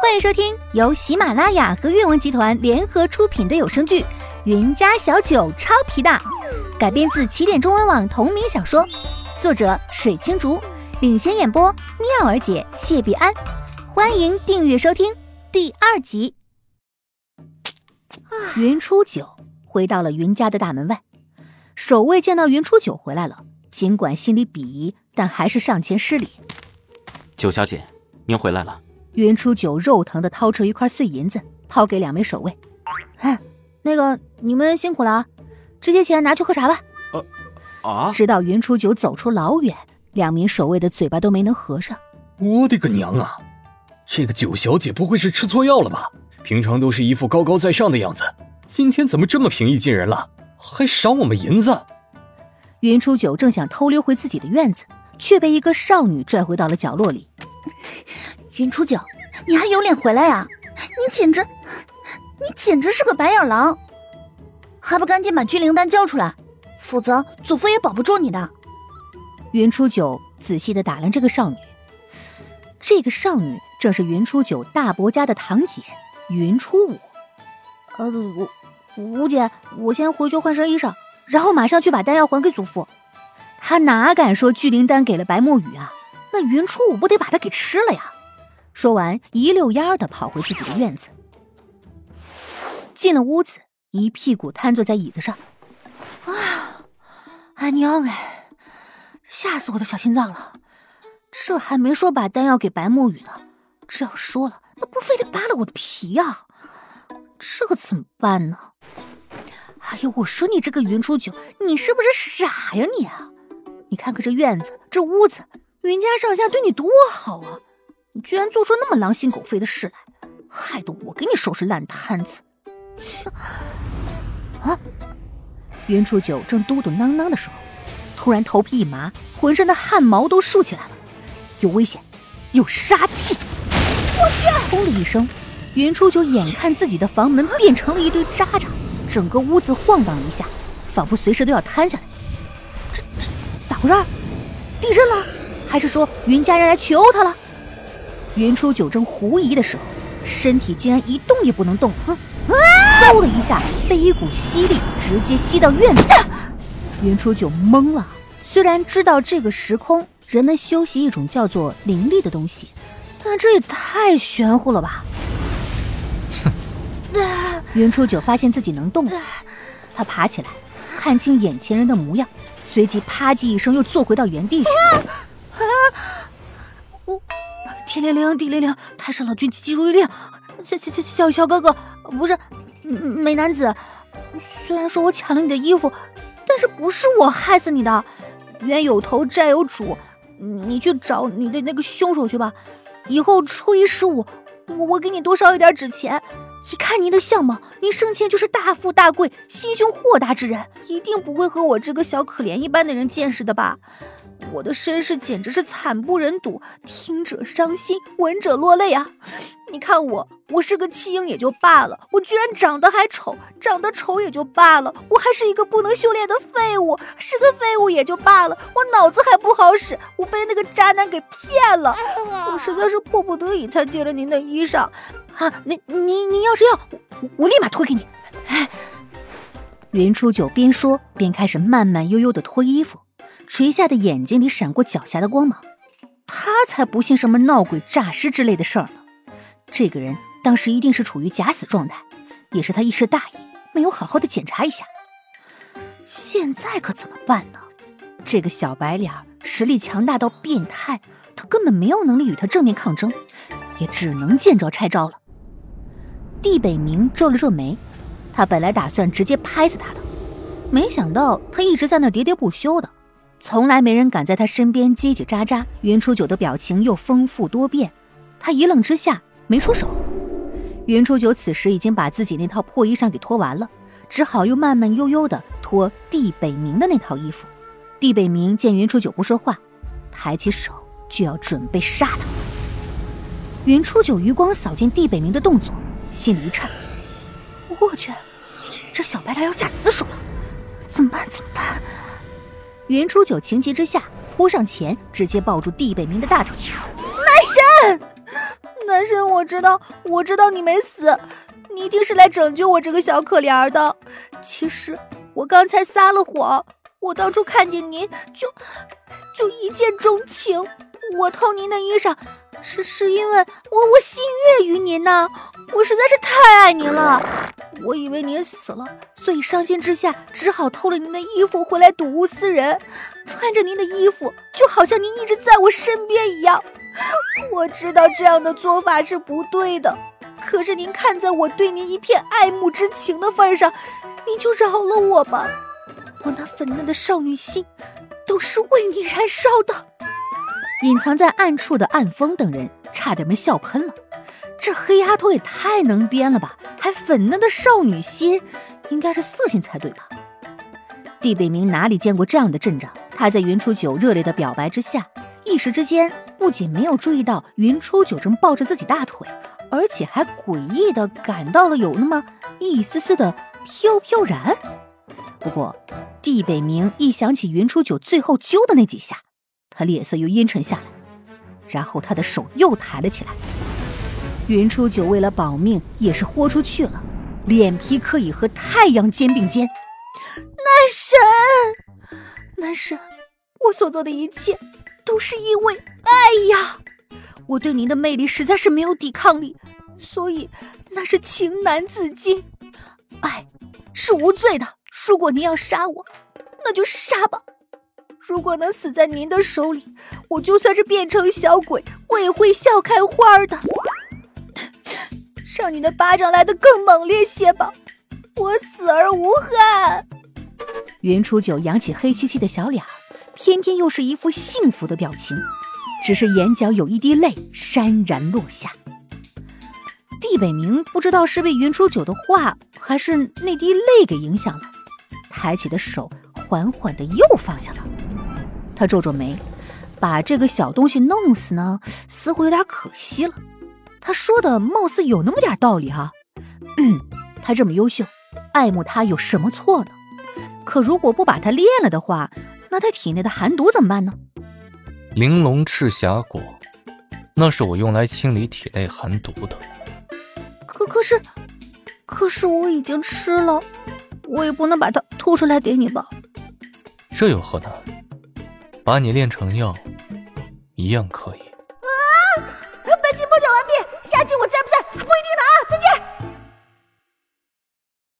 欢迎收听由喜马拉雅和阅文集团联合出品的有声剧《云家小九超皮大》，改编自起点中文网同名小说，作者水清竹，领衔演播妙儿姐、谢必安。欢迎订阅收听第二集。云初九回到了云家的大门外，守卫见到云初九回来了，尽管心里鄙夷，但还是上前施礼：“九小姐，您回来了。”云初九肉疼的掏出一块碎银子，抛给两枚守卫：“哎，那个你们辛苦了啊，这些钱拿去喝茶吧。”呃啊！直到云初九走出老远，两名守卫的嘴巴都没能合上。我的个娘啊！这个九小姐不会是吃错药了吧？平常都是一副高高在上的样子，今天怎么这么平易近人了？还赏我们银子？云初九正想偷溜回自己的院子，却被一个少女拽回到了角落里。云初九，你还有脸回来呀？你简直，你简直是个白眼狼！还不赶紧把聚灵丹交出来，否则祖父也保不住你的。云初九仔细的打量这个少女，这个少女正是云初九大伯家的堂姐云初五。呃，吴吴姐，我先回去换身衣裳，然后马上去把丹药还给祖父。他哪敢说聚灵丹给了白墨雨啊？那云初五不得把他给吃了呀！说完，一溜烟儿的跑回自己的院子。进了屋子，一屁股瘫坐在椅子上。啊，俺娘哎，吓死我的小心脏了！这还没说把丹药给白墨雨呢，这要说了，那不非得扒了我的皮呀？这可怎么办呢？哎呦，我说你这个云初九，你是不是傻呀你啊？你看看这院子，这屋子。云家上下对你多好啊！你居然做出那么狼心狗肺的事来，害得我给你收拾烂摊子！切！啊！云初九正嘟嘟囔囔的时候，突然头皮一麻，浑身的汗毛都竖起来了，有危险，有杀气！我去！轰的一声，云初九眼看自己的房门变成了一堆渣渣，整个屋子晃荡了一下，仿佛随时都要瘫下来。这这咋回事？地震了？还是说云家人来求他了？云初九正狐疑的时候，身体竟然一动也不能动，哼！嗖的一下，被一股吸力直接吸到院子。云初九懵了，虽然知道这个时空人们修习一种叫做灵力的东西，但这也太玄乎了吧！哼！云初九发现自己能动了，他爬起来，看清眼前人的模样，随即啪叽一声又坐回到原地去。啊！我天灵灵地灵灵，太上老君急急如律令。小小小小小哥哥，不是美男子。虽然说我抢了你的衣服，但是不是我害死你的。冤有头债有主，你去找你的那个凶手去吧。以后初一十五，我我给你多烧一点纸钱。一看您的相貌，您生前就是大富大贵、心胸豁达之人，一定不会和我这个小可怜一般的人见识的吧？我的身世简直是惨不忍睹，听者伤心，闻者落泪啊！你看我，我是个弃婴也就罢了，我居然长得还丑，长得丑也就罢了，我还是一个不能修炼的废物，是个废物也就罢了，我脑子还不好使，我被那个渣男给骗了，我实在是迫不得已才借了您的衣裳啊！您您您要是要，我我立马脱给你。云初九边说边开始慢慢悠悠的脱衣服。垂下的眼睛里闪过狡黠的光芒，他才不信什么闹鬼诈尸之类的事儿呢。这个人当时一定是处于假死状态，也是他一时大意，没有好好的检查一下。现在可怎么办呢？这个小白脸实力强大到变态，他根本没有能力与他正面抗争，也只能见招拆招了。地北明皱了皱眉，他本来打算直接拍死他的，没想到他一直在那喋喋不休的。从来没人敢在他身边叽叽喳喳。云初九的表情又丰富多变，他一愣之下没出手。云初九此时已经把自己那套破衣裳给脱完了，只好又慢慢悠悠的脱地北明的那套衣服。地北明见云初九不说话，抬起手就要准备杀他。云初九余光扫见地北明的动作，心里一颤：我去，这小白脸要下死手了！怎么办？怎么办？云初九情急之下扑上前，直接抱住地北冥的大腿。男神，男神，我知道，我知道你没死，你一定是来拯救我这个小可怜的。其实我刚才撒了谎，我当初看见您就就一见钟情，我偷您的衣裳。是是因为我我心悦于您呐，我实在是太爱您了。我以为您死了，所以伤心之下只好偷了您的衣服回来睹物思人，穿着您的衣服就好像您一直在我身边一样。我知道这样的做法是不对的，可是您看在我对您一片爱慕之情的份上，您就饶了我吧。我那粉嫩的少女心，都是为你燃烧的。隐藏在暗处的暗风等人差点没笑喷了，这黑丫头也太能编了吧！还粉嫩的少女心，应该是色心才对吧？帝北明哪里见过这样的阵仗？他在云初九热烈的表白之下，一时之间不仅没有注意到云初九正抱着自己大腿，而且还诡异的感到了有那么一丝丝的飘飘然。不过，帝北明一想起云初九最后揪的那几下。他脸色又阴沉下来，然后他的手又抬了起来。云初九为了保命，也是豁出去了，脸皮可以和太阳肩并肩。男神，男神，我所做的一切都是因为爱呀！我对您的魅力实在是没有抵抗力，所以那是情难自禁。爱是无罪的，如果您要杀我，那就杀吧。如果能死在您的手里，我就算是变成小鬼，我也会笑开花的。让你的巴掌来的更猛烈些吧，我死而无憾。云初九扬起黑漆漆的小脸，偏偏又是一副幸福的表情，只是眼角有一滴泪潸然落下。地北明不知道是被云初九的话，还是那滴泪给影响了，抬起的手缓缓的又放下了。他皱皱眉，把这个小东西弄死呢，似乎有点可惜了。他说的貌似有那么点道理哈。嗯，他这么优秀，爱慕他有什么错呢？可如果不把他炼了的话，那他体内的寒毒怎么办呢？玲珑赤霞果，那是我用来清理体内寒毒的。可可是，可是我已经吃了，我也不能把它吐出来给你吧？这有何难？把你炼成药，一样可以。